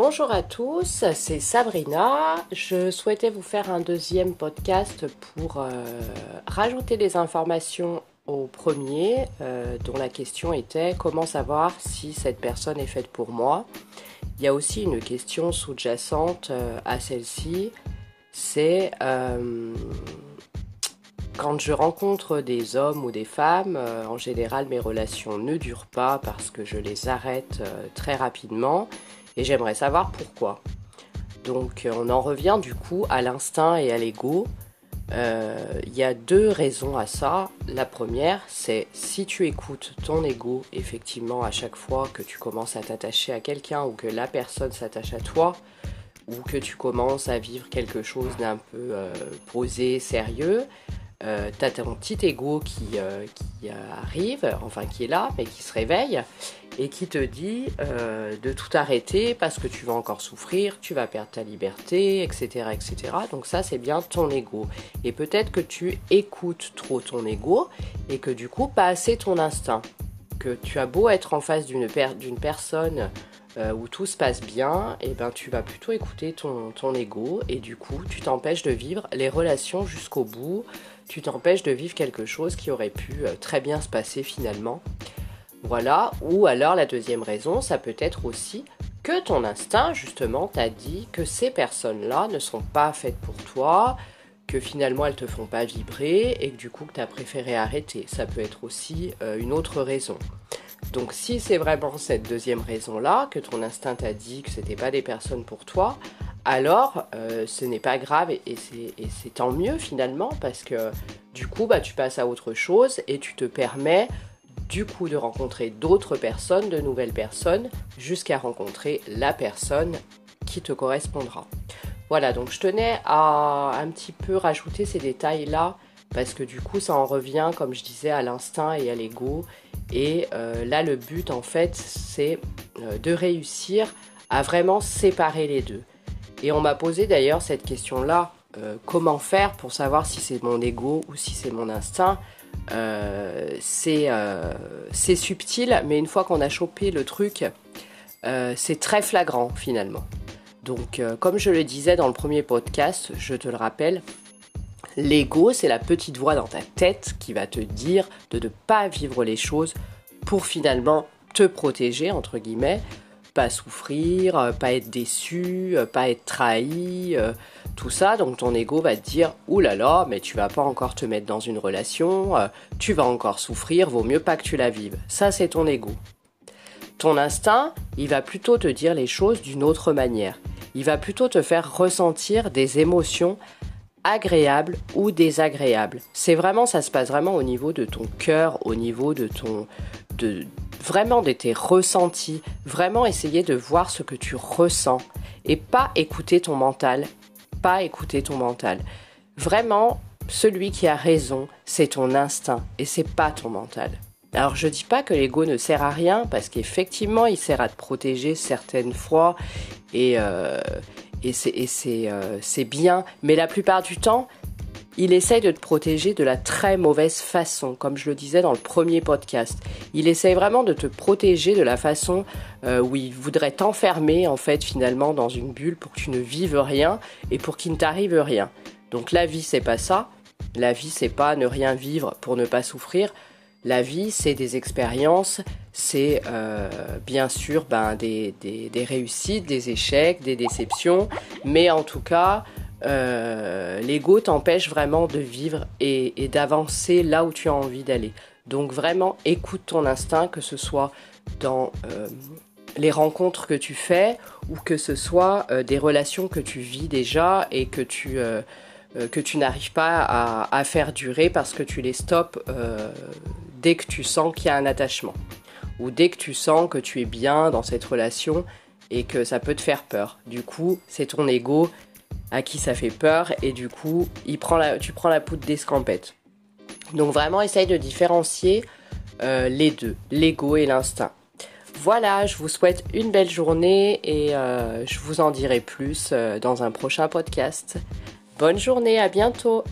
Bonjour à tous, c'est Sabrina. Je souhaitais vous faire un deuxième podcast pour euh, rajouter des informations au premier, euh, dont la question était comment savoir si cette personne est faite pour moi. Il y a aussi une question sous-jacente euh, à celle-ci, c'est quand je rencontre des hommes ou des femmes, en général mes relations ne durent pas parce que je les arrête très rapidement et j'aimerais savoir pourquoi. Donc euh, on en revient du coup à l'instinct et à l'ego. Euh, il y a deux raisons à ça. La première, c'est si tu écoutes ton ego, effectivement, à chaque fois que tu commences à t'attacher à quelqu'un ou que la personne s'attache à toi, ou que tu commences à vivre quelque chose d'un peu euh, posé, sérieux, euh, t'as ton petit ego euh, qui, arrive, enfin qui est là, mais qui se réveille et qui te dit euh, de tout arrêter parce que tu vas encore souffrir, tu vas perdre ta liberté, etc. etc. Donc ça c'est bien ton ego. Et peut-être que tu écoutes trop ton ego et que du coup pas assez ton instinct. Que tu as beau être en face d'une personne où tout se passe bien, et ben tu vas plutôt écouter ton, ton ego et du coup tu t'empêches de vivre les relations jusqu'au bout, tu t'empêches de vivre quelque chose qui aurait pu euh, très bien se passer finalement. Voilà, ou alors la deuxième raison, ça peut être aussi que ton instinct justement t'a dit que ces personnes-là ne sont pas faites pour toi, que finalement elles te font pas vibrer et que du coup tu as préféré arrêter. Ça peut être aussi euh, une autre raison. Donc si c'est vraiment cette deuxième raison-là, que ton instinct t'a dit que c'était pas des personnes pour toi, alors euh, ce n'est pas grave et, c'est tant mieux finalement parce que du coup bah, tu passes à autre chose et tu te permets du coup de rencontrer d'autres personnes, de nouvelles personnes, jusqu'à rencontrer la personne qui te correspondra. Voilà, donc je tenais à un petit peu rajouter ces détails-là parce que du coup ça en revient, comme je disais, à l'instinct et à l'ego. Et euh, là le but en fait c'est euh, de réussir à vraiment séparer les deux. Et on m'a posé d'ailleurs cette question-là, euh, comment faire pour savoir si c'est mon ego ou si c'est mon instinct euh, euh, C'est subtil, mais une fois qu'on a chopé le truc, c'est très flagrant finalement. Donc comme je le disais dans le premier podcast, je te le rappelle, l'ego c'est la petite voix dans ta tête qui va te dire de ne pas vivre les choses pour finalement te protéger, entre guillemets, pas souffrir, euh, pas être déçu, euh, pas être trahi, euh, tout ça. Donc ton ego va te dire là, mais tu vas pas encore te mettre dans une relation, tu vas encore souffrir, vaut mieux pas que tu la vives. Ça, c'est ton ego. Ton instinct, il va plutôt te dire les choses d'une autre manière. Il va plutôt te faire ressentir des émotions agréables ou désagréables. C'est vraiment, ça se passe vraiment au niveau de ton cœur, au niveau de ton, de, vraiment de tes ressentis, vraiment essayer de voir ce que tu ressens et pas écouter ton mental, écouter ton mental. Vraiment, celui qui a raison, c'est ton instinct et c'est pas ton mental. Alors je dis pas que l'ego ne sert à rien parce qu'effectivement il sert à te protéger certaines fois et, euh, et euh, c'est bien, mais la plupart du temps il essaye de te protéger de la très mauvaise façon, comme je le disais dans le premier podcast. Il essaye vraiment de te protéger de la façon euh, où il voudrait t'enfermer en fait finalement dans une bulle pour que tu ne vives rien et pour qu'il ne t'arrive rien. Donc la vie c'est pas ça. La vie c'est pas ne rien vivre pour ne pas souffrir. La vie, c'est des expériences, c'est euh, bien sûr ben, des, des, réussites, des échecs, des déceptions, mais en tout cas, euh, l'ego t'empêche vraiment de vivre et, d'avancer là où tu as envie d'aller. Donc vraiment, écoute ton instinct, que ce soit dans euh, les rencontres que tu fais ou que ce soit euh, des relations que tu vis déjà et que tu, que tu n'arrives pas à, à, faire durer parce que tu les stops dès que tu sens qu'il y a un attachement ou dès que tu sens que tu es bien dans cette relation et que ça peut te faire peur. Du coup, c'est ton ego à qui ça fait peur et du coup tu prends la poudre d'escampette. Donc vraiment essaye de différencier euh, les deux, l'ego et l'instinct. Voilà, je vous souhaite une belle journée et euh, je vous en dirai plus euh, dans un prochain podcast. Bonne journée, à bientôt